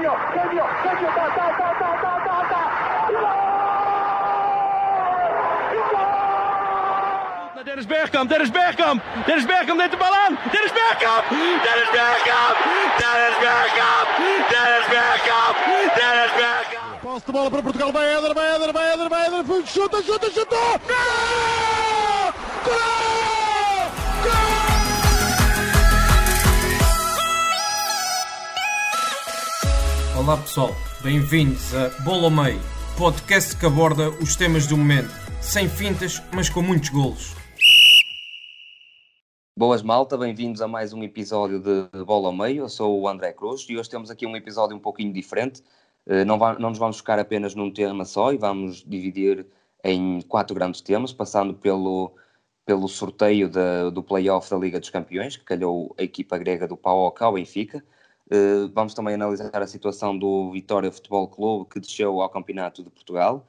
genio, genio, genio, ta, ta, ta, ta, ta, ta, ta. Dennis Bergkamp, Dennis Bergkamp, Dennis Bergkamp neemt de bal aan. Dennis Bergkamp, Dennis Bergkamp, Dennis Bergkamp, Dennis Bergkamp, Dennis Bergkamp. Posse de bola para Portugal, vai Éder, vai Éder, vai Éder, vai Éder, chuta, chuta, chuta! Gol! Gol! Olá pessoal, bem-vindos a Bola ao Meio, podcast que aborda os temas do momento, sem fintas, mas com muitos golos. Boas malta, bem-vindos a mais um episódio de Bola ao Meio. Eu sou o André Cruz e hoje temos aqui um episódio um pouquinho diferente. Eh, não, não nos vamos focar apenas num tema só e vamos dividir em quatro grandes temas, passando pelo, pelo sorteio da- do play-off da Liga dos Campeões, que calhou a equipa grega do PAOK ao Benfica. Eh, Vamos também analisar a situação do Vitória Futebol Clube, que desceu ao Campeonato de Portugal.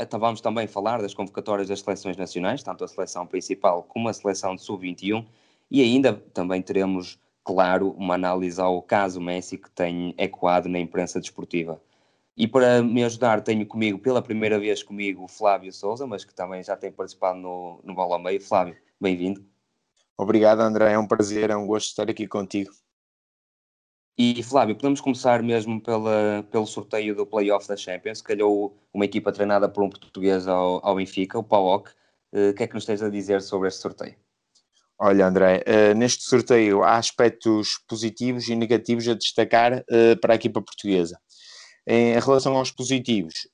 Então vamos também falar das convocatórias das seleções nacionais, tanto a seleção principal como a seleção de sub-21, e ainda também teremos, claro, uma análise ao caso Messi que tem ecoado na imprensa desportiva. E para me ajudar, tenho comigo, pela primeira vez comigo, o Flávio Souza, mas que também já tem participado no, no Bola ao Meio. Flávio, bem-vindo. Obrigado, André. É um prazer, é um gosto estar aqui contigo. E Flávio, podemos começar mesmo pela, pelo sorteio do Playoff da Champions. Calhou uma equipa treinada por um português ao, ao Benfica, o PAOK. Eh, O que é que nos tens a dizer sobre este sorteio? Olha, André, eh, neste sorteio há aspectos positivos e negativos a destacar eh, para a equipa portuguesa. Em relação aos positivos,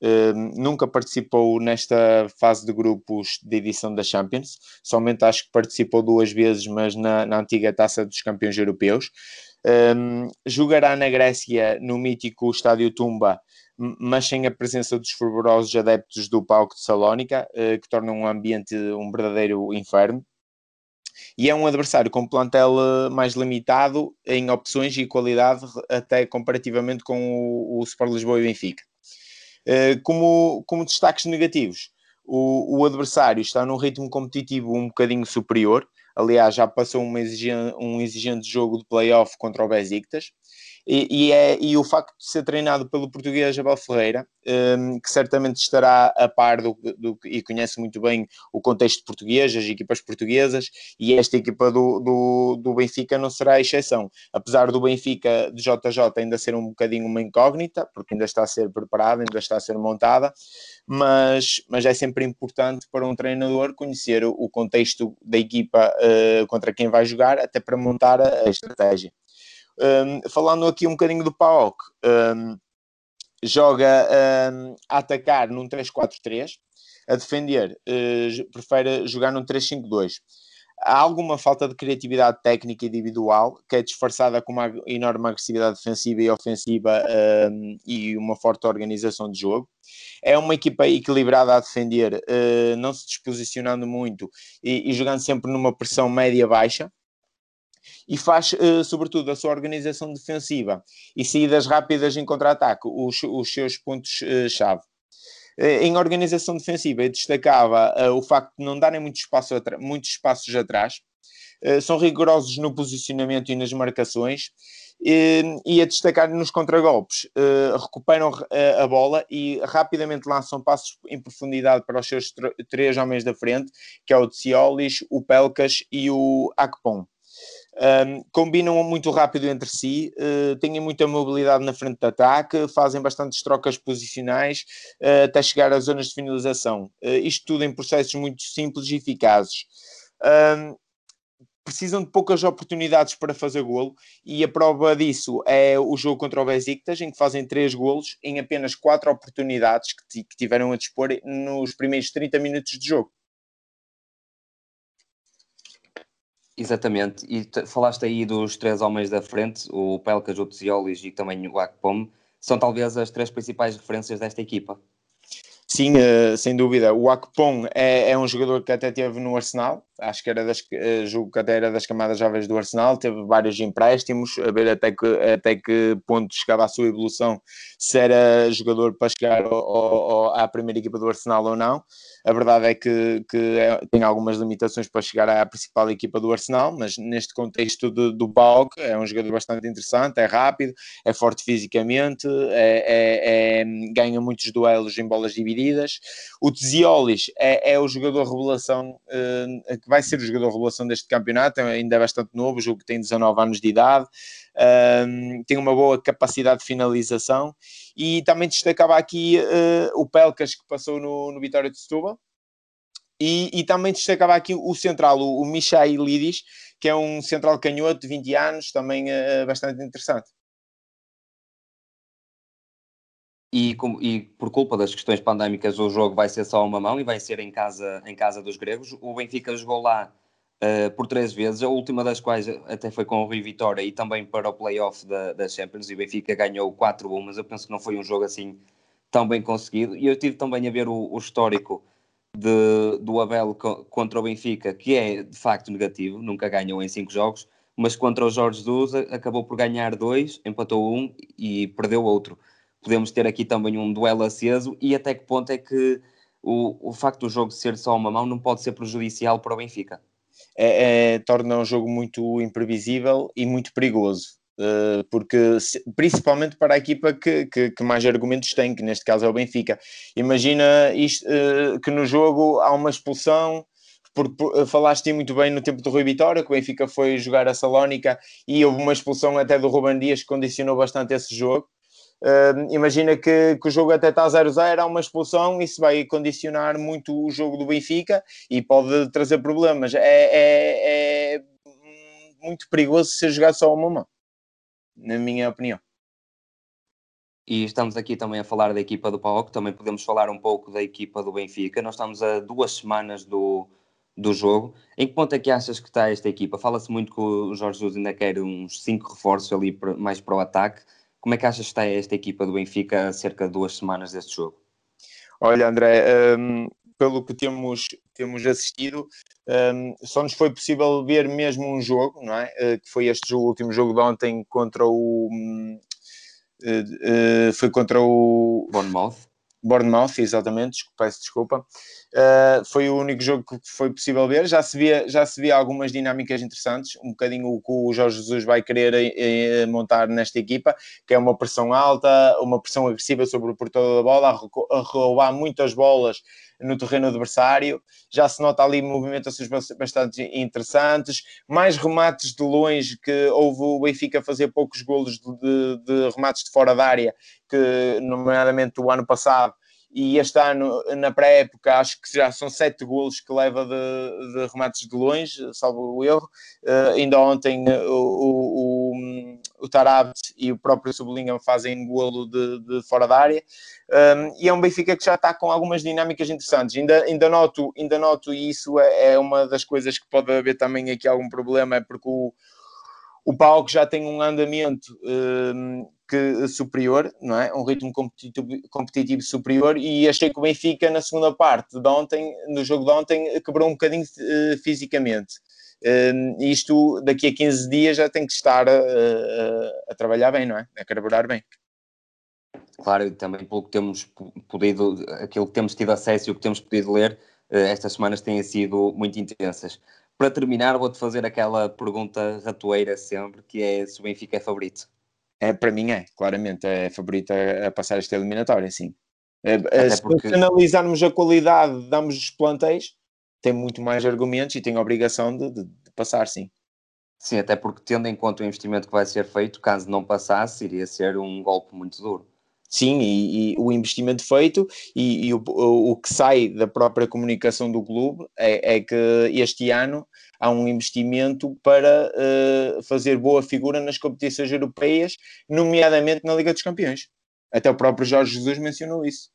nunca participou nesta fase de grupos de edição da Champions, somente acho que participou duas vezes, mas na, na antiga taça dos campeões europeus. Um, jogará na Grécia no mítico Estádio Tumba, mas sem a presença dos fervorosos adeptos do palco de Salónica, eh, que tornam um ambiente um verdadeiro inferno. E é um adversário com plantel eh, mais limitado em opções e qualidade, até comparativamente com o, o Sport Lisboa e Benfica. Eh, Como, como destaques negativos, o, o adversário está num ritmo competitivo um bocadinho superior, aliás, já passou uma exigen- um exigente jogo de playoff contra o Besiktas, e, e, é, e o facto de ser treinado pelo português Abel Ferreira, um, que certamente estará a par do, do- e conhece muito bem o contexto português, as equipas portuguesas, e esta equipa do, do, do Benfica não será a exceção. Apesar do Benfica de JJ ainda ser um bocadinho uma incógnita, porque ainda está a ser preparada, ainda está a ser montada, mas, mas é sempre importante para um treinador conhecer o, o contexto da equipa eh, contra quem vai jogar, até para montar a, a estratégia. Um, falando aqui um bocadinho do PAOK, um, joga um, a atacar num 3-4-3, a defender, j- prefere jogar num 3-5-2. Há alguma falta de criatividade técnica individual, que é disfarçada com uma enorme agressividade defensiva e ofensiva um, e uma forte organização de jogo. É uma equipa equilibrada a defender, eh, não se disposicionando muito e, e jogando sempre numa pressão média-baixa e faz, eh, sobretudo, a sua organização defensiva e saídas rápidas em contra-ataque, os, os seus pontos-chave. em organização defensiva, eu destacava eh, o facto de não darem muito espaço muitos espaços atrás, eh, são rigorosos no posicionamento e nas marcações, eh, e a destacar nos contragolpes, eh, recuperam eh, a bola e rapidamente lançam passos em profundidade para os seus tr- três homens da frente, que é o Tsiolis, o Pelcas e o Akpom. Um, combinam muito rápido entre si, uh, têm muita mobilidade na frente de ataque, fazem bastantes trocas posicionais uh, até chegar às zonas de finalização. Uh, isto tudo em processos muito simples e eficazes. Um, precisam de poucas oportunidades para fazer golo e a prova disso é o jogo contra o Besiktas, em que fazem três golos em apenas quatro oportunidades que, que tiveram a dispor nos primeiros 30 minutos de jogo. Exatamente, e te- falaste aí dos três homens da frente, o Pelcas, o Tsiolis e também o Akpom, são talvez as três principais referências desta equipa. Sim, uh, sem dúvida. O Akpom é, é um jogador que até teve no Arsenal, acho que era das, uh, que até era das camadas jovens do Arsenal, teve vários empréstimos, a ver até que, até que ponto chegava a sua evolução, se era jogador para chegar ao, ao, à primeira equipa do Arsenal ou não. A verdade é que, que é, tem algumas limitações para chegar à principal equipa do Arsenal, mas neste contexto de, do PAOK é um jogador bastante interessante, é rápido, é forte fisicamente, é, é, é ganha muitos duelos em bolas divididas. O Tziolis é, é o jogador revelação, uh, que vai ser o jogador revelação deste campeonato, ainda é bastante novo, jogo tem 19 anos de idade um, tem uma boa capacidade de finalização. E também destacava aqui uh, o Pelcas que passou no, no Vitória de Setúbal. E, e, também destacava aqui o central, o, o Michai Lidis, que é um central canhoto de 20 anos, também uh, bastante interessante. E, com, e, por culpa das questões pandémicas o jogo vai ser só uma mão e vai ser em casa, em casa dos gregos. O Benfica jogou lá uh, por três vezes, a última das quais até foi com o Rui Vitória e também para o playoff da, da Champions, e o Benfica ganhou 4-1, mas eu penso que não foi um jogo assim tão bem conseguido. E eu tive também a ver o, o histórico de, do Abel contra o Benfica, que é de facto negativo, nunca ganhou em cinco jogos, mas contra o Jorge Jesus acabou por ganhar dois, empatou um e perdeu outro. Podemos ter aqui também um duelo aceso e até que ponto é que o, o facto do jogo ser só uma mão não pode ser prejudicial para o Benfica? é, é, torna um jogo muito imprevisível e muito perigoso. Uh, porque principalmente para a equipa que, que, que, mais argumentos tem, que neste caso é o Benfica. Imagina isto, uh, que no jogo há uma expulsão, por, por, eh, falaste muito bem no tempo do Rui Vitória, que o Benfica foi jogar a Salónica e houve uma expulsão até do Ruben Dias que condicionou bastante esse jogo. Uh, imagina que, que, o jogo até está 0-0, há uma expulsão, isso vai condicionar muito o jogo do Benfica e pode trazer problemas. É, é, é muito perigoso ser jogado só uma mão, na minha opinião. E estamos aqui também a falar da equipa do PAOC, também podemos falar um pouco da equipa do Benfica. Nós estamos a duas semanas do, do jogo. Em que ponto é que achas que está esta equipa? Fala-se muito que o Jorge Jesus ainda quer uns cinco reforços ali mais para o ataque. Como é que achas que está esta equipa do Benfica a cerca de duas semanas deste jogo? Olha, André, um, pelo que temos, temos assistido, um, só nos foi possível ver mesmo um jogo, não é? Uh, que foi este jogo, o último jogo de ontem contra o. Um, uh, uh, foi contra o. Bournemouth. Bournemouth, exatamente, peço desculpa. Uh, foi o único jogo que foi possível ver. Já se, via, já se via algumas dinâmicas interessantes, um bocadinho o que o Jorge Jesus vai querer eh, eh, montar nesta equipa, que é uma pressão alta, uma pressão agressiva sobre o portador da bola, a, a roubar muitas bolas no terreno adversário. Já se nota ali movimentações bastante interessantes, mais remates de longe, que houve o Benfica fazer poucos golos de, de, de remates de fora da área, que nomeadamente o ano passado e este ano, na pré-época, acho que já são sete golos que leva de, de remates de longe, salvo o erro. Uh, ainda ontem uh, o, o, o Tarabt e o próprio Sublinha fazem golo de, de fora da área. Um, ehm, e é um Benfica que já está com algumas dinâmicas interessantes. Ainda, ainda, noto, ainda noto, e isso é, é uma das coisas que pode haver também aqui algum problema, é porque o, o que já tem um andamento um, ehm, que, superior, não é? Um ritmo competitivo, competitivo, superior e achei que o Benfica na segunda parte de ontem, no jogo de ontem, quebrou um bocadinho uh, fisicamente. Uh, isto daqui a 15 dias já tem que estar a, a, a trabalhar bem, não é? A carburar bem. Claro, também pelo que temos podido, aquilo que temos tido acesso e o que temos podido ler, estas semanas têm sido muito intensas. Para terminar, vou-te fazer aquela pergunta ratoeira sempre, que é se o Benfica é favorito. É, para mim é, claramente, é favorita a passar esta eliminatória, sim. É, é, se porque... analisarmos a qualidade de ambos os plantéis, tem muito mais argumentos e tem a obrigação de, de, de, passar, sim. Sim, até porque tendo em conta o investimento que vai ser feito, caso não passasse, iria ser um golpe muito duro. Sim, e, e o investimento feito e, e o, o, que sai da própria comunicação do clube é, é que este ano há um investimento para uh, fazer boa figura nas competições europeias, nomeadamente na Liga dos Campeões. Até o próprio Jorge Jesus mencionou isso.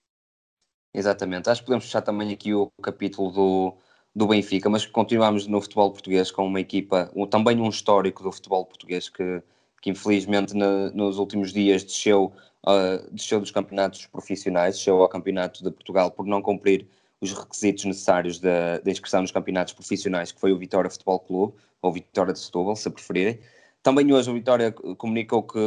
Exatamente. Acho que podemos fechar também aqui o capítulo do, do Benfica, mas continuamos no futebol português com uma equipa, um, também um histórico do futebol português que, que infelizmente na, nos últimos dias desceu, uh, desceu dos campeonatos profissionais, desceu ao Campeonato de Portugal por não cumprir os requisitos necessários da, inscrição nos campeonatos profissionais, que foi o Vitória Futebol Clube, ou Vitória de Setúbal, se preferirem. Também hoje o Vitória comunicou que,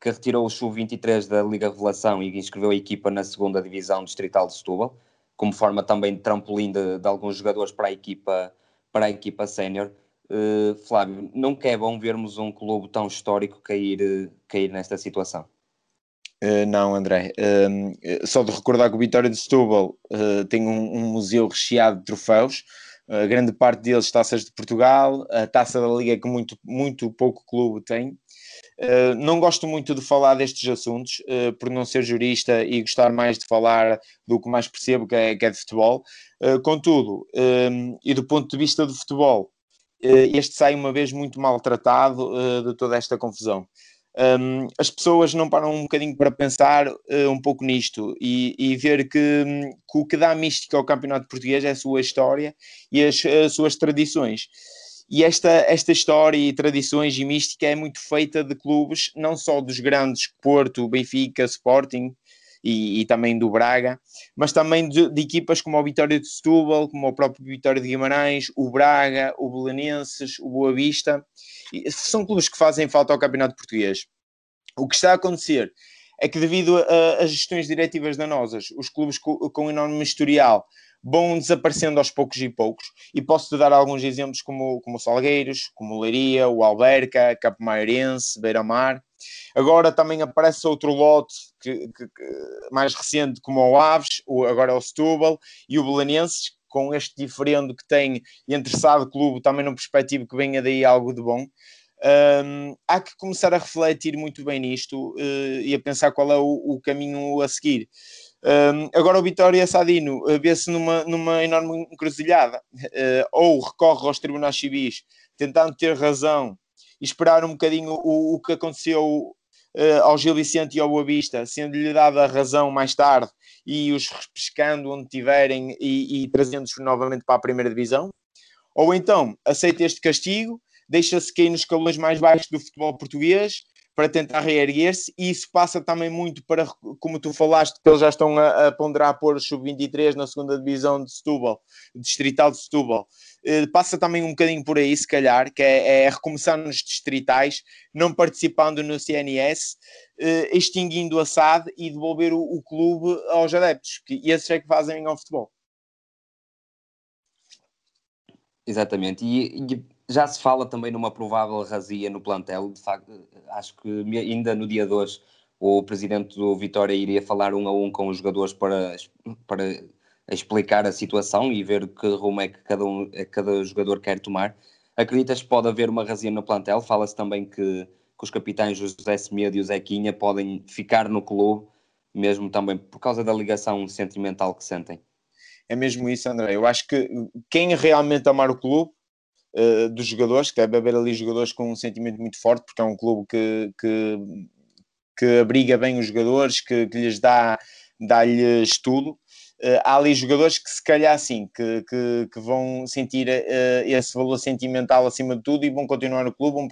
que retirou o Sub-23 da Liga Revelação e inscreveu a equipa na segunda divisão distrital de Setúbal, como forma também de trampolim de, de alguns jogadores para a equipa, para a equipa sénior. Uh, Flávio, não é bom vermos um clube tão histórico cair, cair nesta situação? Uh, não, André. Uh, só de recordar que o Vitória de Setúbal uh, tem um, um, museu recheado de troféus. A grande parte deles taças de Portugal, a taça da Liga que muito, muito pouco clube tem. não gosto muito de falar destes assuntos, por não ser jurista e gostar mais de falar do que mais percebo, que é, que é de futebol. contudo, e do ponto de vista do futebol, este sai uma vez muito maltratado de toda esta confusão um, as pessoas não param um bocadinho para pensar uh, um pouco nisto e, e ver que, um, que, o que dá mística ao campeonato português é a sua história e as, as, suas tradições. E esta, esta história e tradições e mística é muito feita de clubes, não só dos grandes Porto, Benfica, Sporting e, e também do Braga, mas também de, de, equipas como o Vitória de Setúbal, como o próprio Vitória de Guimarães, o Braga, o Belenenses, o Boa Vista são clubes que fazem falta ao campeonato português. O que está a acontecer é que, devido às gestões diretivas danosas, os clubes com, com enorme historial vão desaparecendo aos poucos e poucos. E posso-te dar alguns exemplos como, como o Salgueiros, como o Leiria, o Alberca, Campo Mairense, Beira-Mar. Agora também aparece outro lote que, que, que, mais recente, como o Aves, o, agora é o Setúbal e o Belenenses, com este diferendo que tem entre SAD Clube, também num perspectivo que venha daí algo de bom. Um, há que começar a refletir muito bem nisto uh, e a pensar qual é o, o caminho a seguir. Um, agora o Vitória Sadino uh, vê-se numa, numa enorme encruzilhada, uh, ou recorre aos tribunais civis, tentando ter razão e esperar um bocadinho o, o que aconteceu uh, ao Gil Vicente e ao Boa Vista, sendo-lhe dada a razão mais tarde e os repescando onde tiverem e, e trazendo-os novamente para a primeira divisão, ou então aceita este castigo, deixa-se cair nos escalões mais baixos do futebol português para tentar reerguer-se, e isso passa também muito para, como tu falaste, que eles já estão a, a ponderar pôr o sub-23 na segunda divisão de Setúbal, distrital de Setúbal. Eh, passa também um bocadinho por aí, se calhar, que é, é recomeçar nos distritais, não participando no CNS, eh, extinguindo a SAD e devolver o, o clube aos adeptos, que esses é que fazem ao futebol. Exatamente, e, e já se fala também numa provável razia no plantel. De facto, acho que ainda no dia 2 o presidente do Vitória iria falar um a um com os jogadores para, para explicar a situação e ver que rumo é que cada, um, é cada jogador quer tomar. Acreditas que pode haver uma razia no plantel? Fala-se também que, que os capitães José Semedo e o Zequinha podem ficar no clube, mesmo também por causa da ligação sentimental que sentem. É mesmo isso, André. Eu acho que quem realmente amar o clube uh, dos jogadores, que deve haver ali jogadores com um sentimento muito forte, porque é um clube que, que, que abriga bem os jogadores, que, que lhes dá, dá-lhes tudo. Uh, há ali jogadores que se calhar sim, que, que, que vão sentir uh, esse valor sentimental acima de tudo e vão continuar no clube, vão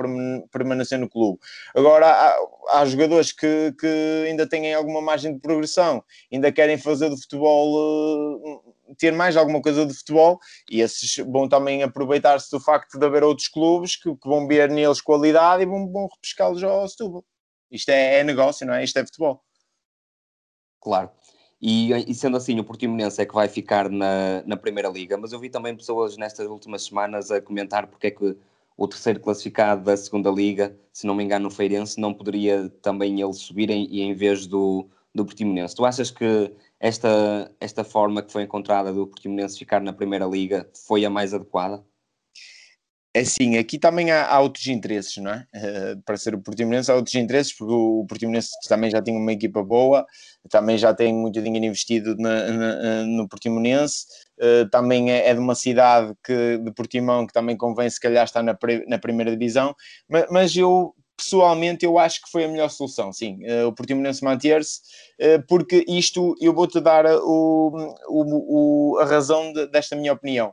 permanecer no clube. Agora há, há jogadores que, que ainda têm alguma margem de progressão, ainda querem fazer do futebol uh, ter mais alguma coisa de futebol e esses vão também aproveitar-se do facto de haver outros clubes que, que vão ver neles qualidade e vão, vão repescá-los ao Setúbal. Isto é, é, negócio, não é? Isto é futebol. Claro. E, e, sendo assim, o Portimonense é que vai ficar na, na Primeira Liga, mas eu vi também pessoas nestas últimas semanas a comentar porque é que o terceiro classificado da Segunda Liga, se não me engano, o Feirense, não poderia também ele subir em, em vez do, do Portimonense. Tu achas que esta, esta forma que foi encontrada do Portimonense ficar na Primeira Liga foi a mais adequada? É sim, aqui também há, há outros interesses, não é? Uh, para ser o Portimonense há outros interesses, porque o, Portimonense também já tem uma equipa boa, também já tem muito dinheiro investido na, na, no Portimonense, uh, também é, é, de uma cidade que, de Portimão que também convém se calhar estar na, na primeira divisão, mas, mas eu pessoalmente eu acho que foi a melhor solução, sim, uh, o Portimonense manter-se, uh, porque isto, eu vou-te dar o, o, o, a razão de, desta minha opinião.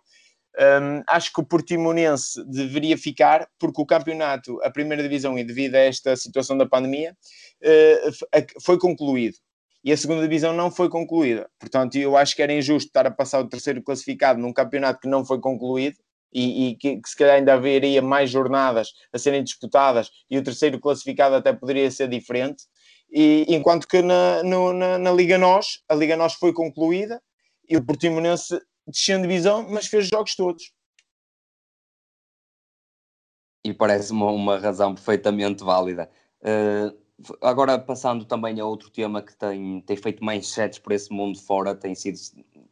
Um, acho que o Portimonense deveria ficar, porque o campeonato, a primeira divisão, e devido a esta situação da pandemia, uh, foi concluído. e a segunda divisão não foi concluída. Portanto, eu acho que era injusto estar a passar o terceiro classificado num campeonato que não foi concluído e, e que, que, se calhar ainda haveria mais jornadas a serem disputadas e o terceiro classificado até poderia ser diferente. E, enquanto que na, no, na, na, Liga Nós, a Liga Nós foi concluída e o Portimonense desceu de divisão, mas fez jogos todos. E parece uma, uma razão perfeitamente válida. Uh, agora, passando também a outro tema que tem, tem feito mais sets por esse mundo fora, tem sido,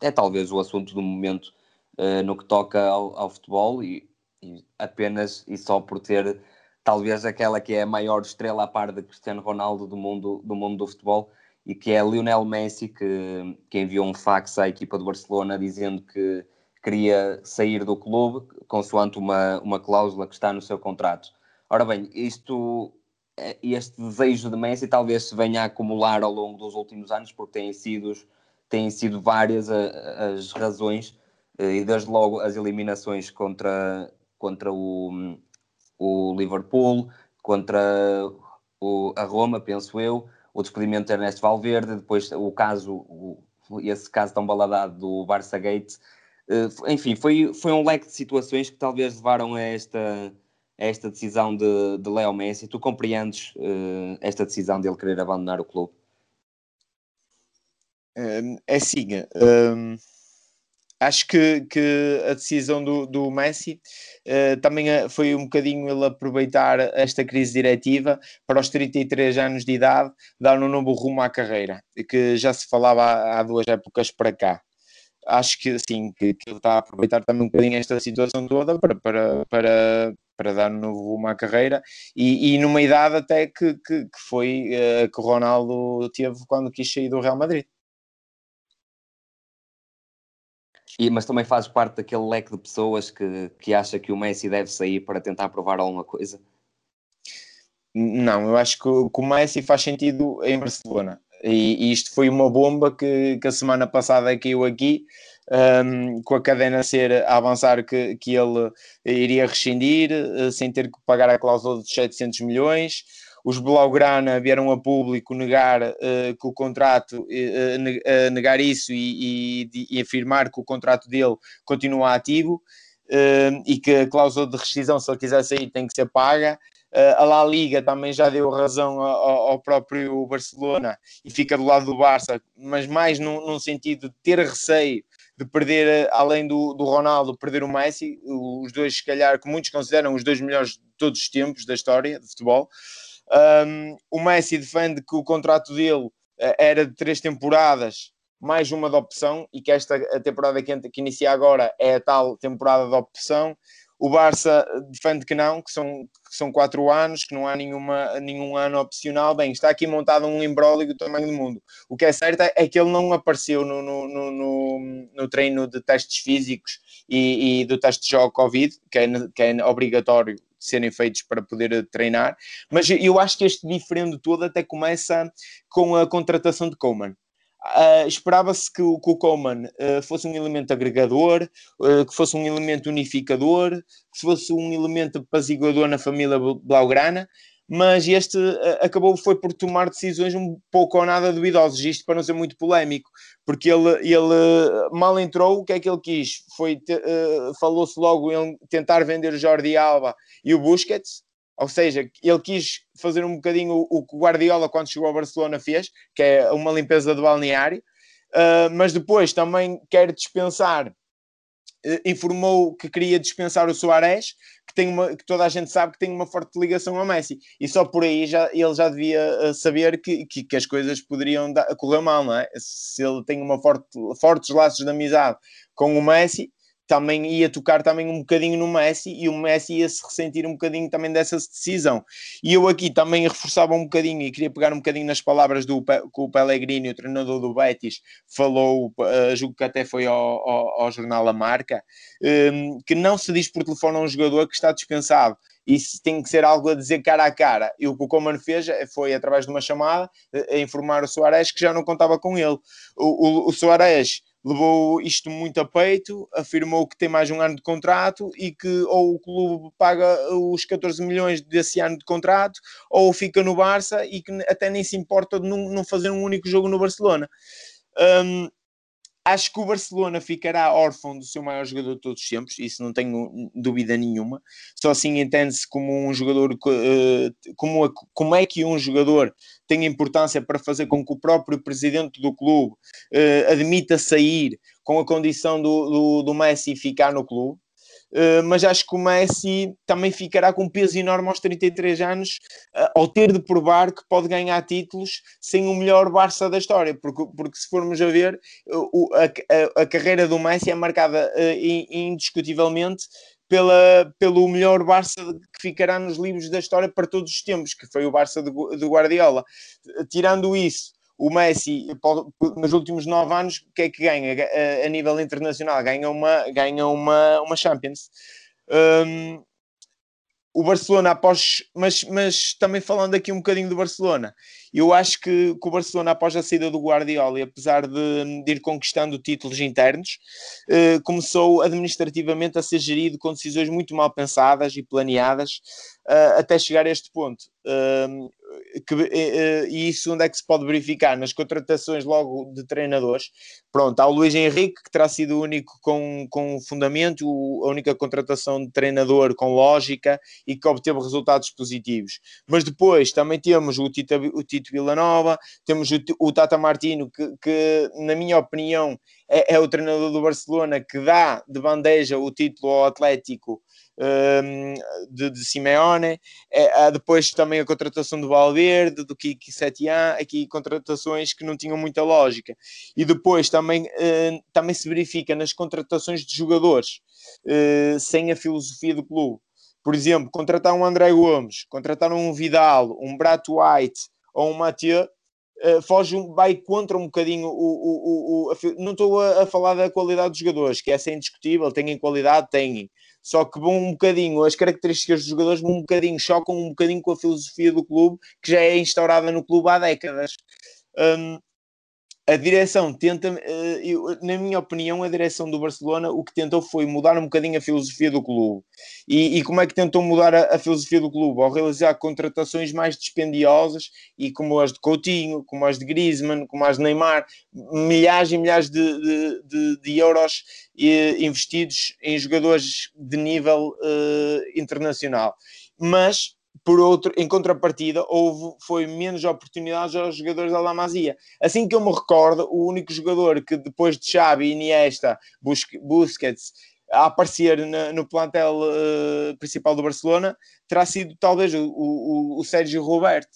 é talvez o assunto do momento uh, no que toca ao, ao futebol e, e, apenas e só por ter talvez aquela que é a maior estrela a par de Cristiano Ronaldo do mundo do, mundo do futebol e que é Lionel Messi que, que enviou um fax à equipa do Barcelona dizendo que queria sair do clube consoante uma, uma cláusula que está no seu contrato. Ora bem, isto é, este desejo de Messi talvez se venha a acumular ao longo dos últimos anos, porque têm sido, têm sido várias as razões, eh, e desde logo as eliminações contra, contra o, o Liverpool, contra o, a Roma, penso eu, o despedimento de Ernesto Valverde, depois o caso, o, esse caso tão baladado do Barça Gate, eh, enfim, foi, foi um leque de situações que talvez levaram a esta esta decisão de, de Leo Messi? Tu compreendes uh, esta decisão dele querer abandonar o clube? É assim, um, acho que, que a decisão do, do Messi uh, também eh, foi um bocadinho ele aproveitar esta crise diretiva para os 33 anos de idade dar um novo rumo à carreira, que já se falava há, há duas épocas para cá acho que assim que, que ele está a aproveitar também um bocadinho esta situação toda para, para, para, para dar um novo rumo à carreira e, e numa idade até que, que, que foi uh, que o Ronaldo teve quando quis sair do Real Madrid. E, mas também faz parte daquele leque de pessoas que, que acha que o Messi deve sair para tentar provar alguma coisa? Não, eu acho que, que o Messi faz sentido em Barcelona. E, e, isto foi uma bomba que, que a semana passada caiu aqui, um, com a cadena ser a avançar que, que ele iria rescindir uh, sem ter que pagar a cláusula de 700 milhões. Os Blaugrana vieram a público negar uh, que o contrato, uh, negar isso e, e, e, afirmar que o contrato dele continua ativo e que a cláusula de rescisão, se ele quiser sair, tem que ser paga. Uh, a La Liga também já deu razão ao, ao, próprio Barcelona e fica do lado do Barça, mas mais num, num sentido de ter receio de perder, além do, do, Ronaldo, perder o Messi, os dois, se calhar, que muitos consideram os dois melhores de todos os tempos da história de futebol. Um, o Messi defende que o contrato dele uh, era de três temporadas, mais uma de opção, e que esta temporada que, que inicia agora é a tal temporada de opção. O Barça defende que não, que são, que são quatro anos, que não há nenhuma, nenhum ano opcional. Bem, está aqui montado um imbróglio do tamanho do mundo. O que é certo é que ele não apareceu no, no, no, no treino de testes físicos e, e, do teste de jogo Covid, que é, que é obrigatório serem feitos para poder treinar, mas eu acho que este diferendo todo até começa com a contratação de Coman. Uh, Esperava-se que, que, o Coman uh, fosse um elemento agregador, uh, que fosse um elemento unificador, que fosse um elemento apaziguador na família Blaugrana, mas este acabou foi por tomar decisões um pouco ou nada duvidosas, isto para não ser muito polémico, porque ele, ele mal entrou, o que é que ele quis? Foi, falou-se logo em tentar vender o Jordi Alba e o Busquets, ou seja, ele quis fazer um bocadinho o que o Guardiola, quando chegou ao Barcelona, fez, que é uma limpeza do balneário, mas depois também quer dispensar, informou que queria dispensar o Soares, que, tem uma, que toda a gente sabe que tem uma forte ligação ao Messi, e só por aí já, ele já devia uh, saber que, que, que, as coisas poderiam dar, correr mal, não é? Se ele tem uma forte, fortes laços de amizade com o Messi, também ia tocar também um bocadinho no Messi e o Messi ia se ressentir um bocadinho também dessa decisão. E eu aqui também reforçava um bocadinho e queria pegar um bocadinho nas palavras do que o Pellegrini, o treinador do Betis, falou, uh, julgo que até foi ao, ao, ao jornal A Marca, um, que não se diz por telefone a um jogador que está dispensado. Isso tem que ser algo a dizer cara a cara. E o que o Coman fez foi, através de uma chamada, a informar o Soares que já não contava com ele. O, o, o Soares levou isto muito a peito, afirmou que tem mais um ano de contrato e que ou o clube paga os 14 milhões desse ano de contrato ou fica no Barça e que até nem se importa de não, não fazer um único jogo no Barcelona. Um, acho que o Barcelona ficará órfão do seu maior jogador de todos os tempos, isso não tenho dúvida nenhuma. Só assim entende-se como um jogador, eh, como, como é que um jogador tem importância para fazer com que o próprio presidente do clube uh, admita sair com a condição do, do, do Messi ficar no clube. Uh, mas acho que o Messi também ficará com um peso enorme aos 33 anos, uh, ao ter de provar que pode ganhar títulos sem o melhor Barça da história, porque, porque se formos a ver, uh, a, a, a, carreira do Messi é marcada indiscutivelmente pela, pelo melhor Barça que ficará nos livros da história para todos os tempos, que foi o Barça do Guardiola. Tirando isso, o Messi, nos últimos nove anos, o que é que ganha a, nível internacional? Ganha uma, ganha uma, uma Champions. Um, o Barcelona após, mas, mas também falando aqui um bocadinho do Barcelona, eu acho que, que o Barcelona após a saída do Guardiola, apesar de, de ir conquistando títulos internos, eh, começou administrativamente a ser gerido com decisões muito mal pensadas e planeadas, uh, até chegar a este ponto. Uh, que, uh, e isso onde é que se pode verificar? Nas contratações logo de treinadores. Pronto, há o Luís Henrique, que terá sido o único com, com fundamento, a única contratação de treinador com lógica e que obteve resultados positivos. Mas depois também temos o Tito, o Tito Villanova, temos o, o Tata Martino, que, que, na minha opinião é, é o treinador do Barcelona que dá de bandeja o título ao Atlético um, de, de, Simeone, é, depois também a contratação do Valverde, do Kiki Setian, aqui contratações que não tinham muita lógica. E depois também, uh, também se verifica nas contratações de jogadores, uh, sem a filosofia do clube. Por exemplo, contratar um André Gomes, contratar um Vidal, um Brat White ou um Mathieu, Uh, foge vai contra um bocadinho o, o, o, a, não estou a, a, falar da qualidade dos jogadores, que essa é indiscutível, têm qualidade, têm, só que vão um bocadinho, as características dos jogadores um bocadinho, chocam um bocadinho com a filosofia do clube, que já é instaurada no clube há décadas. Um, a direção tenta, eh, na minha opinião, a direção do Barcelona o que tentou foi mudar um bocadinho a filosofia do clube. E, e como é que tentou mudar a, a, filosofia do clube? Ao realizar contratações mais dispendiosas e como as de Coutinho, como as de Griezmann, como as de Neymar, milhares e milhares de, de, de, de euros investidos em jogadores de nível uh, internacional. Mas por outro, em contrapartida, houve foi menos oportunidades aos jogadores da La Masia. Assim que eu me recordo, o único jogador que depois de Xavi, Iniesta, Busquets a aparecer na, no plantel uh, principal do Barcelona terá sido talvez o, o, o Sérgio Roberto.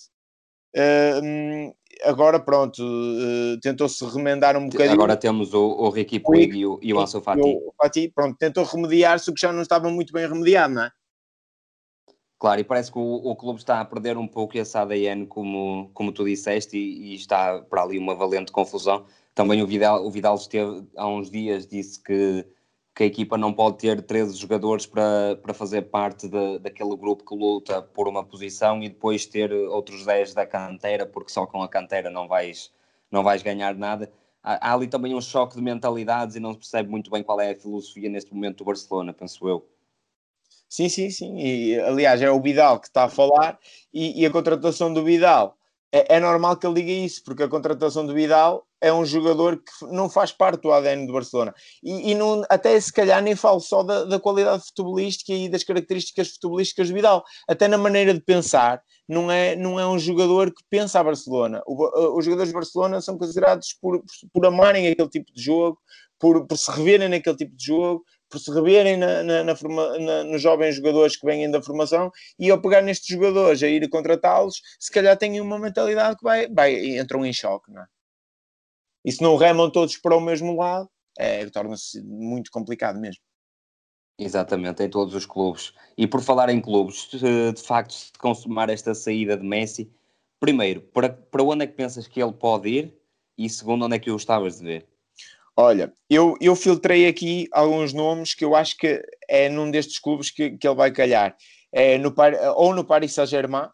Uh, agora pronto, uh, tentou-se remendar um bocadinho. Agora temos o, o Ricky Puig e o, e o Ansu Fati. O Fati. Pronto, tentou remediar-se o que já não estava muito bem remediado, não é? Claro, e parece que o, o, clube está a perder um pouco esse ADN, como, como tu disseste, e, e, está para ali uma valente confusão. Também o Vidal, o Vidal esteve há uns dias, disse que, que a equipa não pode ter 13 jogadores para, para fazer parte de, daquele grupo que luta por uma posição e depois ter outros 10 da canteira, porque só com a canteira não vais, não vais ganhar nada. Há, há ali também um choque de mentalidades e não se percebe muito bem qual é a filosofia neste momento do Barcelona, penso eu. Sim, sim, sim. E, aliás, é o Vidal que está a falar e, e a contratação do Vidal. É, é, normal que ele diga isso, porque a contratação do Vidal é um jogador que não faz parte do ADN do Barcelona. E, e não, até se calhar nem falo só da, da, qualidade futebolística e das características futebolísticas do Vidal. Até na maneira de pensar, não é, não é um jogador que pensa a Barcelona. O, os jogadores de Barcelona são considerados por, por, amarem aquele tipo de jogo, por, por se reverem naquele tipo de jogo, por se reverem na, na, na, forma, nos jovens jogadores que vêm da formação e ao pegar nestes jogadores, a ir contratá-los, se calhar têm uma mentalidade que vai, vai entram em choque, não é? E se não remam todos para o mesmo lado, é, torna-se muito complicado mesmo. Exatamente, em todos os clubes. E por falar em clubes, de facto, se consumar esta saída de Messi, primeiro, para, para onde é que pensas que ele pode ir? E segundo, onde é que o gostavas de ver? Olha, eu, eu filtrei aqui alguns nomes que eu acho que é num destes clubes que, que ele vai calhar. É no, ou no Paris Saint-Germain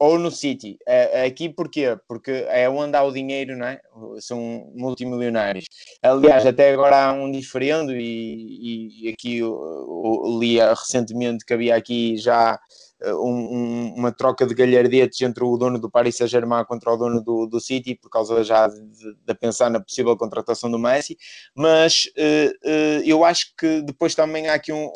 ou no City. É, aqui porquê? Porque é onde há o dinheiro, não é? São multimilionários. Aliás, até agora há um diferendo, e, e aqui eu, eu, li recentemente que havia aqui já um, um, uma troca de galhardetes entre o dono do Paris Saint-Germain contra o dono do, do City, por causa já de, de, pensar na possível contratação do Messi, mas uh, uh, eu acho que depois também há aqui um,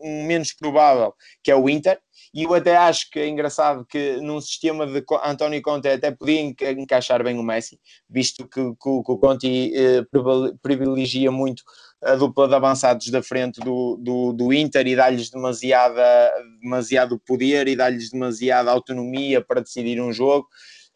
um, menos provável, que é o Inter, e eu até acho que é engraçado que num sistema de António Conte até podia encaixar bem o Messi, visto que, que, que o Conte uh, privilegia muito a dupla de avançados da frente do, do, do Inter e dá-lhes demasiada, demasiado poder e dá-lhes demasiada autonomia para decidir um jogo.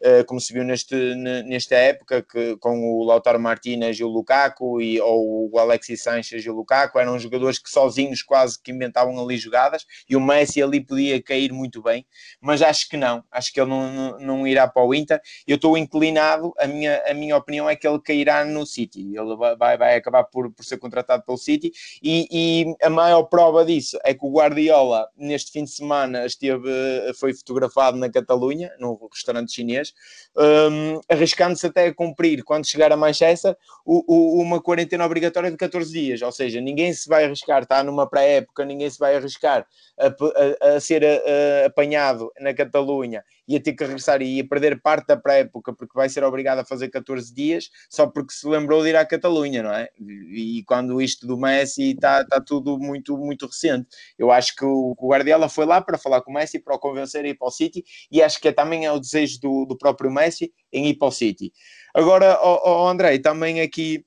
Eh, como se viu neste, nesta época, que, com o Lautaro Martínez e o Lukaku, e, ou o Alexis Sanchez e o Lukaku, eram jogadores que sozinhos quase que inventavam ali jogadas, e o Messi ali podia cair muito bem, mas acho que não, acho que ele não, não, irá para o Inter. Eu estou inclinado, a minha, a minha opinião é que ele cairá no City, ele vai, vai acabar por, por ser contratado pelo City, e, e a maior prova disso é que o Guardiola, neste fim de semana, esteve, foi fotografado na Catalunha, num restaurante chinês, um, arriscando-se até a cumprir, quando chegar a Manchester, o, o, uma quarentena obrigatória de 14 dias. Ou seja, ninguém se vai arriscar, está numa pré-época, ninguém se vai arriscar a, a, a ser apanhado na Catalunha e a ter que regressar e a perder parte da pré-época porque vai ser obrigado a fazer 14 dias só porque se lembrou de ir à Catalunha, não é? E, e quando isto do Messi está, está tudo muito, muito recente. Eu acho que o, o Guardiola foi lá para falar com o Messi, para o convencer a ir para o City e acho que é, também é o desejo do, do próprio Messi em ir para o City. Agora, oh, oh André, também aqui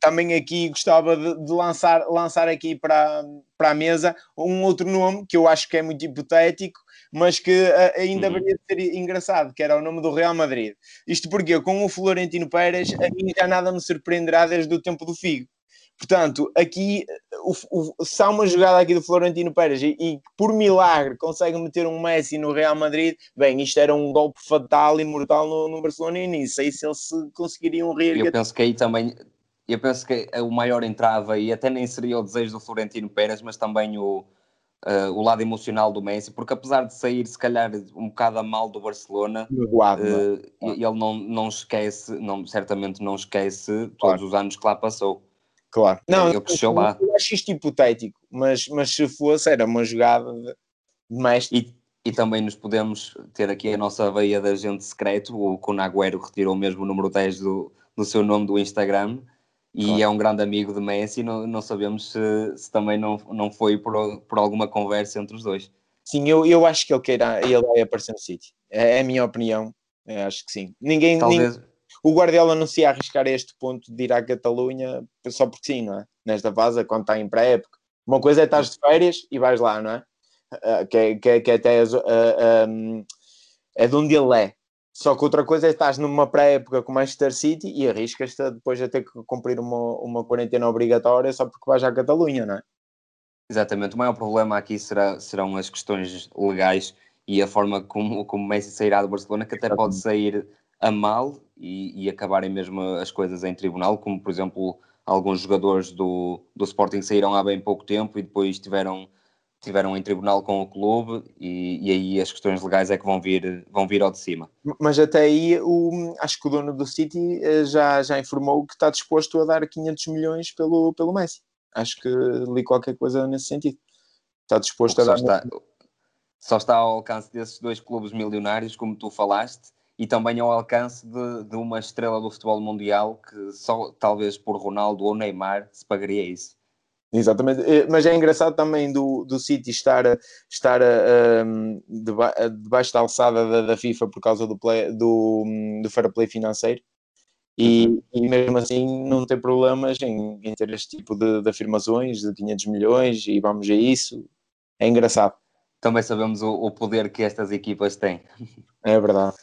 também aqui gostava de, de, lançar, lançar aqui para, para a mesa um outro nome que eu acho que é muito hipotético, mas que uh, ainda uhum. deveria ser engraçado, que era o nome do Real Madrid. Isto porque com o Florentino Pérez a mim já nada me surpreenderá desde o tempo do Figo. Portanto, aqui, o, o, se há uma jogada aqui do Florentino Pérez e, e, por milagre consegue meter um Messi no Real Madrid, bem, isto era um golpe fatal e mortal no, no Barcelona e nem sei se eles conseguiriam rir. Eu penso que aí também, eu penso que o maior entrava e até nem seria o desejo do Florentino Pérez, mas também o, uh, o lado emocional do Messi, porque apesar de sair se calhar um bocado a mal do Barcelona, uh, ele não, não esquece, não, certamente não esquece todos claro. os anos que lá passou. Claro. Não, ele cresceu lá. Eu acho isto hipotético, mas, mas se fosse, era uma jogada de mestre. E, e também nos podemos ter aqui a nossa veia de agente secreto, o Kun Agüero retirou mesmo o número 10 do, do seu nome do Instagram e claro. é um grande amigo de Messi, não, não sabemos se, se, também não, não foi por, por alguma conversa entre os dois. Sim, eu, eu acho que ele, queira, ele vai aparecer no City. É, é a minha opinião. Eu acho que sim. Ninguém, Talvez... ninguém, o Guardiola não se ia arriscar a este ponto de ir à Catalunha só porque sim, não é? Nesta fase, quando está em pré-época. Uma coisa é estar de férias e vais lá, não é? Uh, que, é, que, é, que é até uh, um, é de onde ele é. Só que outra coisa é estás numa pré-época com o Manchester City e arriscas-te depois a ter que cumprir uma, uma quarentena obrigatória só porque vais à Catalunha, não é? Exatamente. O maior problema aqui será, serão as questões legais e a forma como, como Messi sairá do Barcelona, que até Exatamente. pode sair a mal e, e, acabarem mesmo as coisas em tribunal, como por exemplo alguns jogadores do, do Sporting saíram há bem pouco tempo e depois tiveram tiveram em tribunal com o clube e, e, aí as questões legais é que vão vir, vão vir ao de cima. Mas até aí o, acho que o dono do City eh, já, já informou que está disposto a dar 500 milhões pelo, pelo Messi. Acho que li qualquer coisa nesse sentido. Está disposto a dar... Está, só está ao alcance desses dois clubes milionários, como tu falaste, e também ao alcance de, de uma estrela do futebol mundial que só talvez por Ronaldo ou Neymar se pagaria isso. Exatamente, eh, mas é engraçado também do, do City estar, estar um, deba, debaixo da alçada da, da, FIFA por causa do, play, do, do fair play financeiro e, e mesmo assim não tem problemas em, em ter este tipo de, de, afirmações de 500 milhões e vamos a isso, é engraçado. Também sabemos o, o poder que estas equipas têm. É verdade.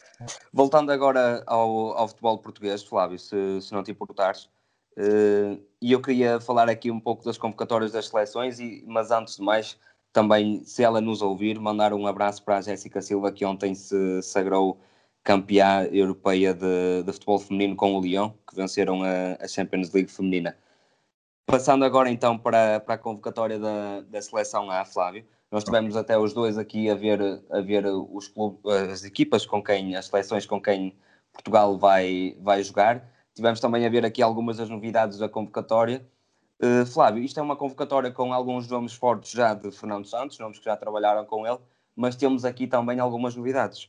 Voltando agora ao, ao futebol português, Flávio, se, se não te importares, Uh, e eu queria falar aqui um pouco das convocatórias das seleções, e, mas antes de mais, também, se ela nos ouvir, mandar um abraço para a Jéssica Silva, que ontem se sagrou campeã europeia de, de futebol feminino com o Lyon, que venceram a, a, Champions League feminina. Passando agora então para, para a convocatória da, da seleção A, Flávio, Nós tivemos até os dois aqui a ver, a ver os clubes, as equipas com quem, as seleções com quem Portugal vai, vai jogar. Tivemos também a ver aqui algumas das novidades da convocatória. Uh, Flávio, isto é uma convocatória com alguns nomes fortes já de Fernando Santos, nomes que já trabalharam com ele, mas temos aqui também algumas novidades.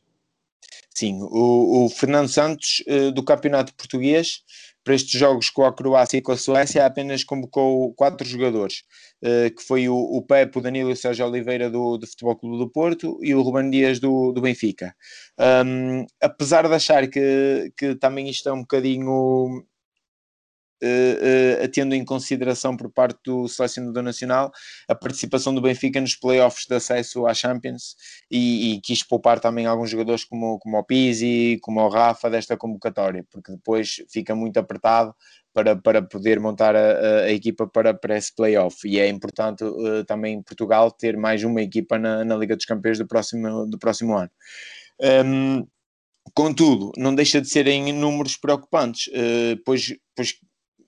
Sim, o, o Fernando Santos uh, do Campeonato Português para estes jogos com a Croácia e com a Suécia apenas convocou quatro jogadores, uh, que foi o, o Pepe, o Danilo e o Sérgio Oliveira do, do Futebol Clube do Porto e o Ruben Dias do, do Benfica. Um, apesar de achar que, que também isto é um bocadinho uh, uh, tendo em consideração por parte do selecionador nacional a participação do Benfica nos playoffs de acesso à Champions e, e quis poupar também alguns jogadores como, como o Pizzi, como o Rafa desta convocatória, porque depois fica muito apertado para, para poder montar a, a, equipa para, para esse playoff. E é importante uh, também Portugal ter mais uma equipa na, na Liga dos Campeões do próximo, do próximo ano. Um, contudo, não deixa de serem números preocupantes, pois, pois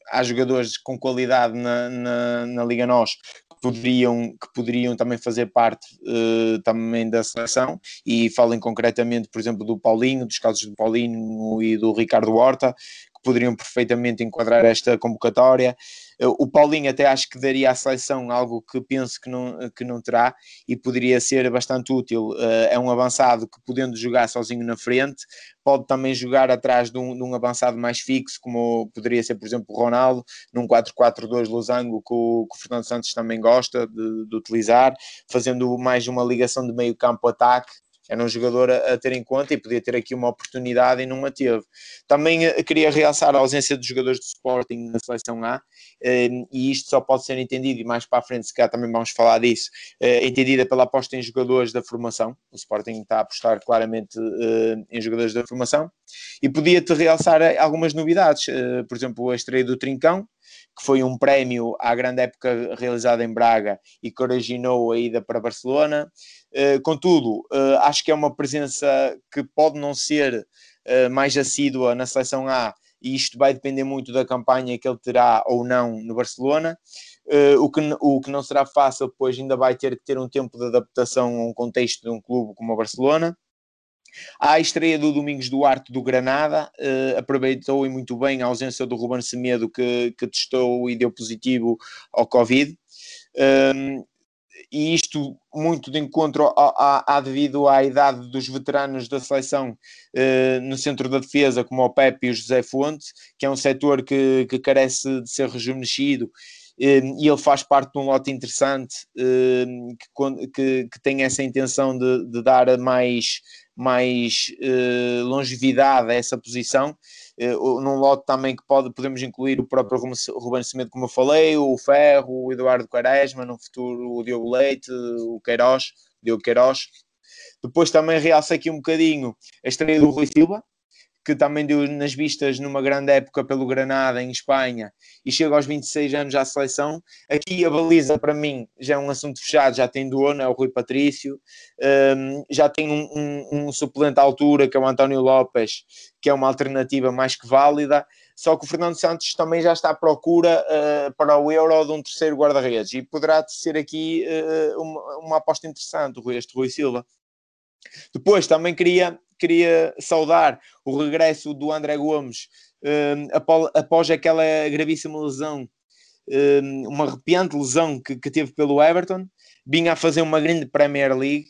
há jogadores com qualidade na, na, na Liga NOS que poderiam, que poderiam também fazer parte uh, também da seleção. E falem concretamente, por exemplo, do Paulinho, dos casos do Paulinho e do Ricardo Horta, poderiam perfeitamente enquadrar esta convocatória. O Paulinho até acho que daria à seleção algo que penso que não, que não terá e poderia ser bastante útil. Eh, é um avançado que, podendo jogar sozinho na frente, pode também jogar atrás de um, de um avançado mais fixo, como poderia ser, por exemplo, o Ronaldo, num 4-4-2 losango que o, que o Fernando Santos também gosta de, de utilizar, fazendo mais uma ligação de meio campo-ataque era um jogador a, a, ter em conta e podia ter aqui uma oportunidade e não a teve. Também uh, queria realçar a ausência de jogadores de Sporting na seleção A, uh, e isto só pode ser entendido, e mais para a frente, se cá também vamos falar disso, uh, entendida pela aposta em jogadores da formação. O Sporting está a apostar claramente em jogadores da formação, e podia-te realçar algumas novidades, por exemplo, a estreia do Trincão, que foi um prémio à grande época realizada em Braga e que originou a ida para Barcelona. Uh, contudo, uh, acho que é uma presença que pode não ser uh, mais assídua na seleção A, e isto vai depender muito da campanha que ele terá ou não no Barcelona. o, que, o que não será fácil, pois ainda vai ter que ter um tempo de adaptação a um contexto de um clube como o Barcelona. À estreia do Domingos Duarte do Granada, uh, aproveitou e muito bem a ausência do Ruben Semedo, que, que testou e deu positivo ao Covid. Um, e isto muito de encontro a, a, a, devido à idade dos veteranos da seleção uh, no centro da defesa, como o Pepe e o José Fonte, que é um setor que, que carece de ser rejuvenescido e ele faz parte de um lote interessante que, que, que tem essa intenção de, de dar mais mais uh, longevidade a essa posição, uh, num lote também que pode, podemos incluir o próprio Ruben Cimento, como eu falei, o Ferro, o Eduardo Quaresma, no futuro o Diogo Leite, o Queiroz, Diogo Queiroz. Depois também realça aqui um bocadinho a estreia do Rui Silva, que também deu nas vistas numa grande época pelo Granada, em Espanha, e chega aos 26 anos à seleção. Aqui a baliza, para mim, já é um assunto fechado, já tem dono, é o Rui Patrício, um, já tem um, um, um, suplente à altura, que é o António Lopes, que é uma alternativa mais que válida, só que o Fernando Santos também já está à procura uh, para o Euro de um terceiro guarda-redes, e poderá ser aqui uh, uma, uma aposta interessante, este Rui Silva. Depois também queria queria saudar o regresso do André Gomes um, após, após, aquela gravíssima lesão, um, uma arrepiante lesão que, que, teve pelo Everton, vinha a fazer uma grande Premier League.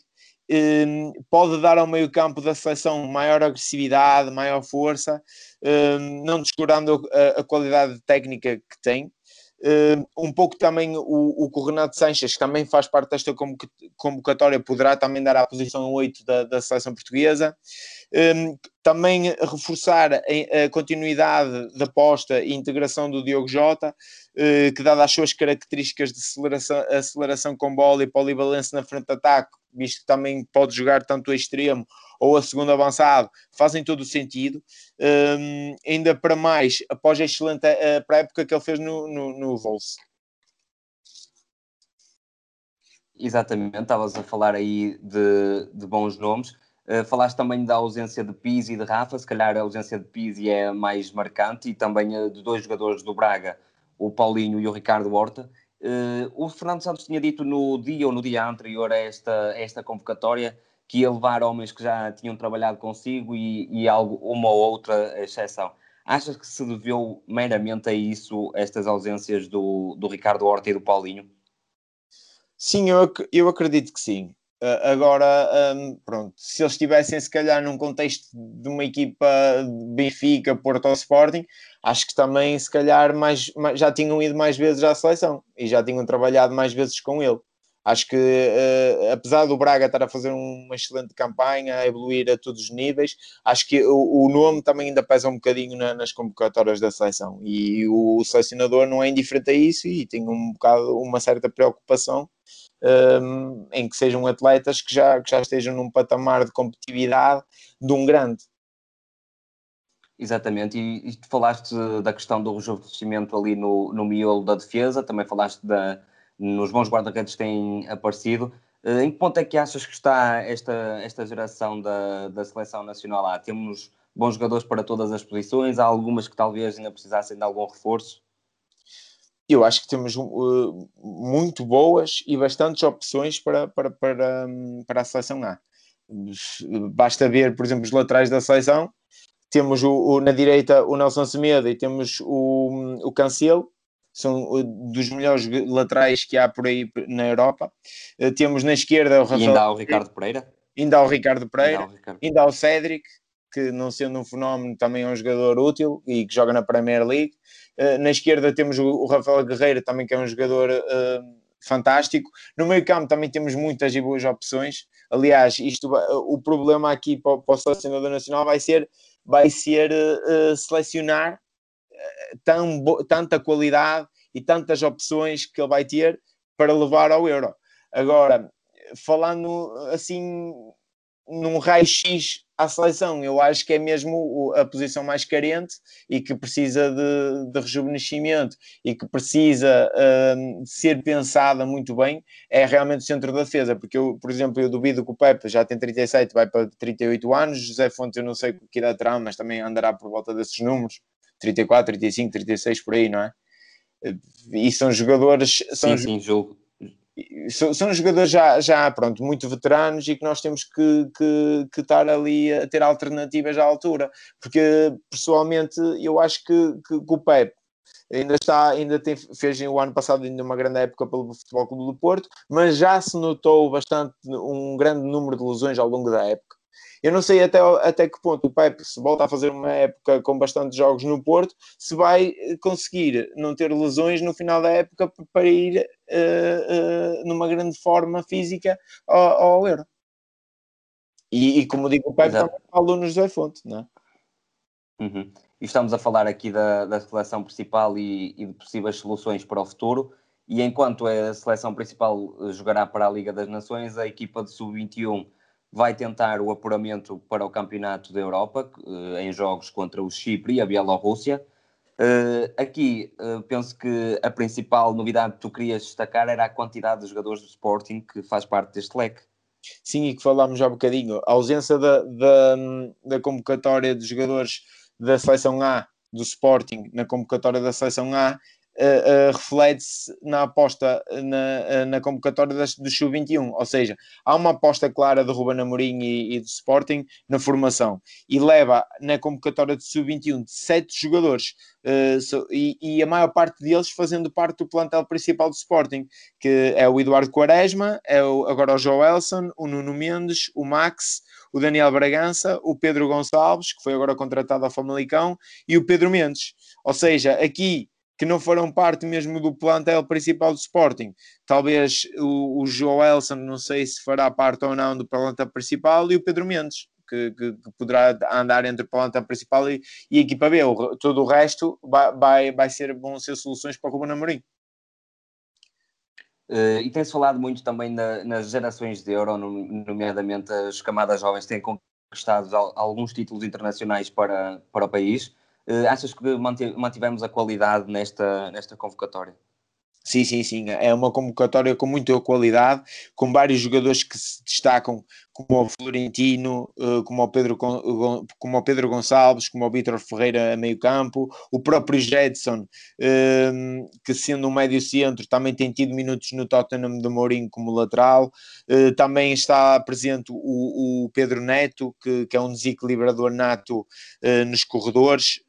Um, pode dar ao meio-campo da seleção maior agressividade, maior força, hum, não descurando a, a qualidade técnica que tem. Um pouco também o, o Renato Sanches, que também faz parte desta convocatória, poderá também dar à posição 8 da, da seleção portuguesa. Um, também reforçar a, continuidade da aposta e integração do Diogo Jota, uh, que, dada as suas características de aceleração, aceleração com bola e polivalência na frente de ataque, visto que também pode jogar tanto a extremo ou a segundo avançado, fazem todo o sentido. Um, ainda para mais, após a excelente uh, pré-época que ele fez no, no, no Wolves. Exatamente, estavas a falar aí de, de bons nomes. Uh, falaste também da ausência de Pizzi e de Rafa, se calhar a ausência de Pizzi é mais marcante, e também de dois jogadores do Braga, o Paulinho e o Ricardo Horta. Uh, o Fernando Santos tinha dito no dia ou no dia anterior a esta, a esta convocatória que ia levar homens que já tinham trabalhado consigo e, e algo, uma ou outra exceção. Achas que se deveu meramente a isso, estas ausências do, do Ricardo Horta e do Paulinho? Sim, eu, eu acredito que sim. Uh, agora, um, pronto, se eles estivessem se calhar num contexto de uma equipa Benfica, Porto ou Sporting, acho que também se calhar mais, mais, já tinham ido mais vezes à seleção e já tinham trabalhado mais vezes com ele. Acho que, uh, apesar do Braga estar a fazer uma excelente campanha, a evoluir a todos os níveis, acho que o, o nome também ainda pesa um bocadinho na, nas convocatórias da seleção. E o selecionador não é indiferente a isso e tem um bocado, uma certa preocupação um, em que sejam atletas que já, que já estejam num patamar de competitividade de um grande. Exatamente, e, e falaste da questão do rejuvenescimento ali no, no miolo da defesa, também falaste da, nos bons guarda-redes que têm aparecido. Eh, em que ponto é que achas que está esta, esta geração da, da seleção nacional lá? Temos bons jogadores para todas as posições, há algumas que talvez ainda precisassem de algum reforço? Eu acho que temos uh, muito boas e bastantes opções para, para, para, para a seleção A. Basta ver, por exemplo, os laterais da seleção. Temos o, o na direita o Nelson Semedo e temos o, o Cancelo, são dos melhores laterais que há por aí na Europa. Uh, temos na esquerda o Rafael. E ainda há o Ricardo Pereira. Ainda há o Ricardo Pereira. Ainda há o, Ricardo. Ainda há o Cédric, que não sendo um fenómeno também é um jogador útil e que joga na Premier League. Uh, na esquerda temos o, Rafael Guerreiro também que é um jogador uh, fantástico. No meio campo também temos muitas e boas opções. Aliás, isto, o problema aqui para, o selecionador nacional vai ser, vai ser uh, selecionar tão, tanta qualidade e tantas opções que ele vai ter para levar ao Euro. Agora, falando assim num raio-x à seleção. Eu acho que é mesmo a posição mais carente e que precisa de, de rejuvenescimento e que precisa um, de ser pensada muito bem é realmente o centro da defesa, porque eu, por exemplo, eu duvido que o Pepe já tem 37, vai para 38 anos, José Fonte eu não sei que idade terá, mas também andará por volta desses números, 34, 35, 36, por aí, não é? E são jogadores... São sim, sim, julgo são, são jogadores já, já pronto, muito veteranos e que nós temos que, que, que estar ali a ter alternativas à altura, porque pessoalmente eu acho que, que, que o Pep ainda está, ainda tem, fez o ano passado ainda uma grande época pelo Futebol Clube do Porto, mas já se notou bastante um grande número de lesões ao longo da época. Eu não sei até, até que ponto o Pepe, se volta a fazer uma época com bastantes jogos no Porto, se vai conseguir não ter lesões no final da época para ir uh, uh, numa grande forma física ao, ao Euro. E, e, como digo, o Pepe também falou no José Fonte, não é? Uhum. E estamos a falar aqui da, da seleção principal e, e de possíveis soluções para o futuro. E enquanto a seleção principal jogará para a Liga das Nações, a equipa de sub-21 vai tentar o apuramento para o Campeonato da Europa, eh, em jogos contra o Chipre e a Bielorrússia. Uh, aqui uh, penso que a principal novidade que tu querias destacar era a quantidade de jogadores do Sporting que faz parte deste leque. Sim, e que falámos já um bocadinho. A ausência da, da, da convocatória de jogadores da seleção A do Sporting na convocatória da seleção A uh, reflete-se na aposta na, uh, na convocatória das, do Sub-21, ou seja, há uma aposta clara de Ruben Amorim e, e do Sporting na formação e leva na convocatória de Sub-21 sete jogadores so, e, e, a maior parte deles fazendo parte do plantel principal do Sporting, que é o Eduardo Quaresma, é o, agora o Joelson, o Nuno Mendes, o Max, o Daniel Bragança, o Pedro Gonçalves, que foi agora contratado ao Famalicão, e o Pedro Mendes. Ou seja, aqui que não foram parte mesmo do plantel principal do Sporting. Talvez o, o Joelson, não sei se fará parte ou não do plantel principal, e o Pedro Mendes, que, que, que poderá andar entre plantel principal e, e a equipa B. O, todo o resto vai, vai, vai ser, vão ser soluções para o Ruben Amorim. Uh, e tem-se falado muito também na, nas gerações de Euro, nomeadamente as camadas jovens têm conquistado alguns títulos internacionais para, para o país. Uh, achas que mantivemos a qualidade nesta, nesta convocatória? Sim, sim, sim. É uma convocatória com muita qualidade, com vários jogadores que se destacam como o Florentino, uh, como o Pedro, como o Pedro Gonçalves, como o Vítor Ferreira a meio campo, o próprio Jedson, uh, que sendo um médio centro também tem tido minutos no Tottenham de Mourinho como lateral, uh, também está presente o, o Pedro Neto, que, que, é um desequilibrador nato nos corredores,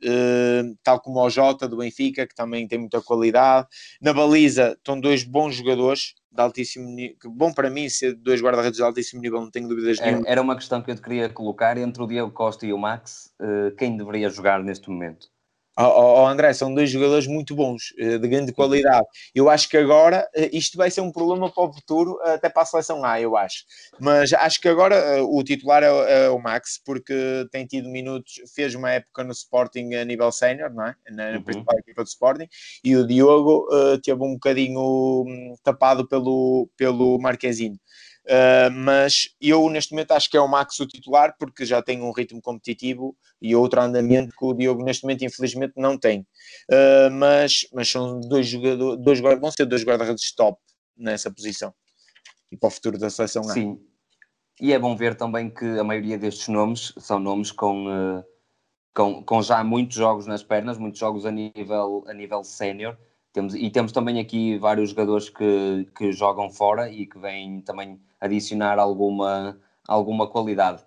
tal como o Jota do Benfica, que também tem muita qualidade. Na baliza estão dois bons jogadores, de altíssimo nível, bom para mim ser dois guarda-redes de altíssimo nível, não tenho dúvidas era, nenhuma. Era uma questão que eu te queria colocar entre o Diego Costa e o Max, uh, quem deveria jogar neste momento? Oh, oh, André, são dois jogadores muito bons, eh, de grande qualidade. Eu acho que agora eh, isto vai ser um problema para o futuro, até para a seleção A, eu acho. Mas acho que agora o titular é, é o Max, porque tem tido minutos, fez uma época no Sporting a nível sénior, não é? Na, uhum. principal equipa do Sporting, e o Diogo uh, teve um bocadinho um, tapado pelo, pelo Marquezine. Uh, mas eu neste momento acho que é o Max o titular porque já tem um ritmo competitivo e outro andamento que o Diogo neste momento infelizmente não tem. Uh, mas, mas são dois jogadores, dois, vão ser dois guarda-redes top nessa posição e para o futuro da seleção A. Sim, e é bom ver também que a maioria destes nomes são nomes com, uh, com, com já muitos jogos nas pernas, muitos jogos a nível, a nível sénior. Temos, e temos também aqui vários jogadores que, que jogam fora e que vêm também adicionar alguma, alguma qualidade.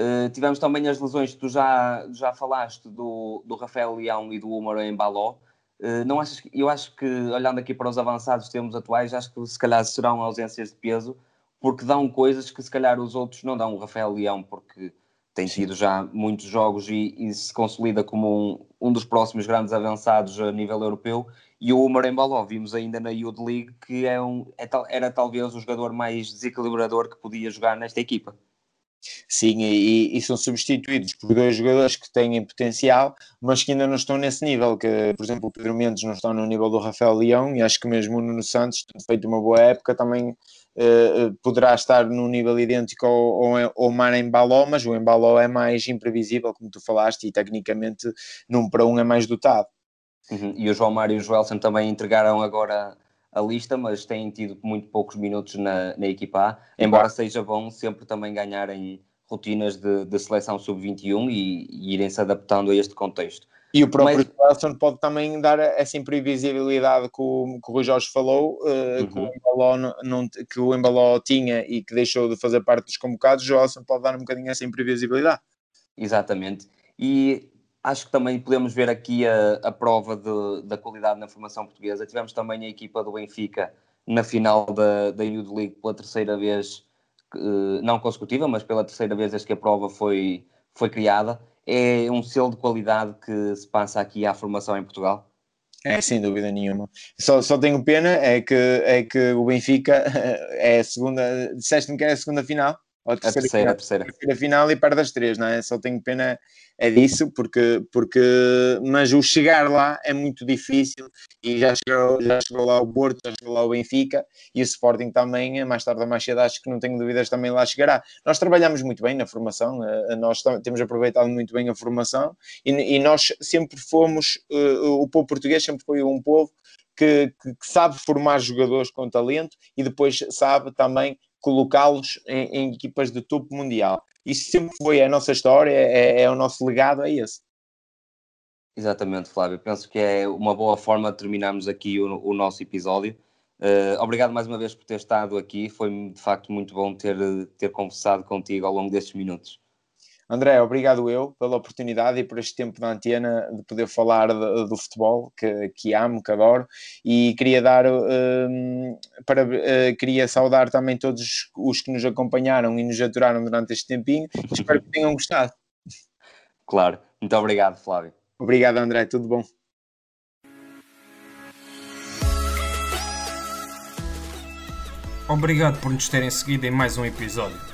Uh, tivemos também as lesões que tu já, já falaste do, do Rafael Leão e do Humor em Baló. Uh, não achas, eu acho que, olhando aqui para os avançados termos atuais, acho que se calhar serão ausências de peso, porque dão coisas que se calhar os outros não dão. O Rafael Leão, porque tem tido já muitos jogos e, e se consolida como um, um, dos próximos grandes avançados a nível europeu. E o Umar Embaló, vimos ainda na Youth League que é um, é, era talvez o jogador mais desequilibrador que podia jogar nesta equipa. Sim, e, e, são substituídos por dois jogadores que têm potencial, mas que ainda não estão nesse nível. Que, por exemplo, o Pedro Mendes não está no nível do Rafael Leão, e acho que mesmo o Nuno Santos, feito uma boa época, também uh, poderá estar num nível idêntico ao, ao, ao Mar Embaló, mas o Embaló é mais imprevisível, como tu falaste, e tecnicamente, num para um, é mais dotado. Uhum. E o João Mário e o Joelson também entregaram agora a lista, mas têm tido muito poucos minutos na, na equipa A, embora seja bom sempre também ganharem rotinas de, de seleção sub-21 e, e irem se adaptando a este contexto. E o próprio mas... Pode também dar essa imprevisibilidade que o, que o Rui Jorge falou, uh, uhum. que, o Embaló não, não, que o Embaló tinha e que deixou de fazer parte dos convocados, o Joelson pode dar um bocadinho essa imprevisibilidade. Exatamente. E Acho que também podemos ver aqui a, a prova de, da qualidade na formação portuguesa. Tivemos também a equipa do Benfica na final da, da Youth League pela terceira vez, eh, não consecutiva, mas pela terceira vez desde que a prova foi, foi criada. É um selo de qualidade que se passa aqui à formação em Portugal. É, sem dúvida nenhuma. Só, só tenho pena é que, é que o Benfica é a segunda. Disseste-me que é a segunda final? Ou a terceira, a terceira, final, a terceira. Terceira final e perde as três, não é? Só tenho pena é disso, porque, porque, mas o chegar lá é muito difícil e já chegou, já chegou lá o Porto, já chegou lá o Benfica e o Sporting também, mais tarde ou mais cedo, acho que não tenho dúvidas, também lá chegará. Nós trabalhamos muito bem na formação, eh, nós temos aproveitado muito bem a formação e, e nós sempre fomos, uh, o povo português sempre foi um povo que, que, que sabe formar jogadores com talento e depois sabe também colocá-los em, em, equipas de topo mundial. Isso sempre foi a nossa história, é, é o nosso legado, é esse. Exatamente, Flávio. Penso que é uma boa forma de terminarmos aqui o, o nosso episódio. Uh, obrigado mais uma vez por ter estado aqui. Foi de facto muito bom ter, ter conversado contigo ao longo destes minutos. André, obrigado eu pela oportunidade e por este tempo na antena de poder falar de, do futebol que, que amo, que adoro e queria dar um, para uh, queria saudar também todos os que nos acompanharam e nos aturaram durante este tempinho espero que tenham gostado. Claro, muito obrigado Flávio. Obrigado André, tudo bom. Obrigado por nos terem seguido em mais um episódio.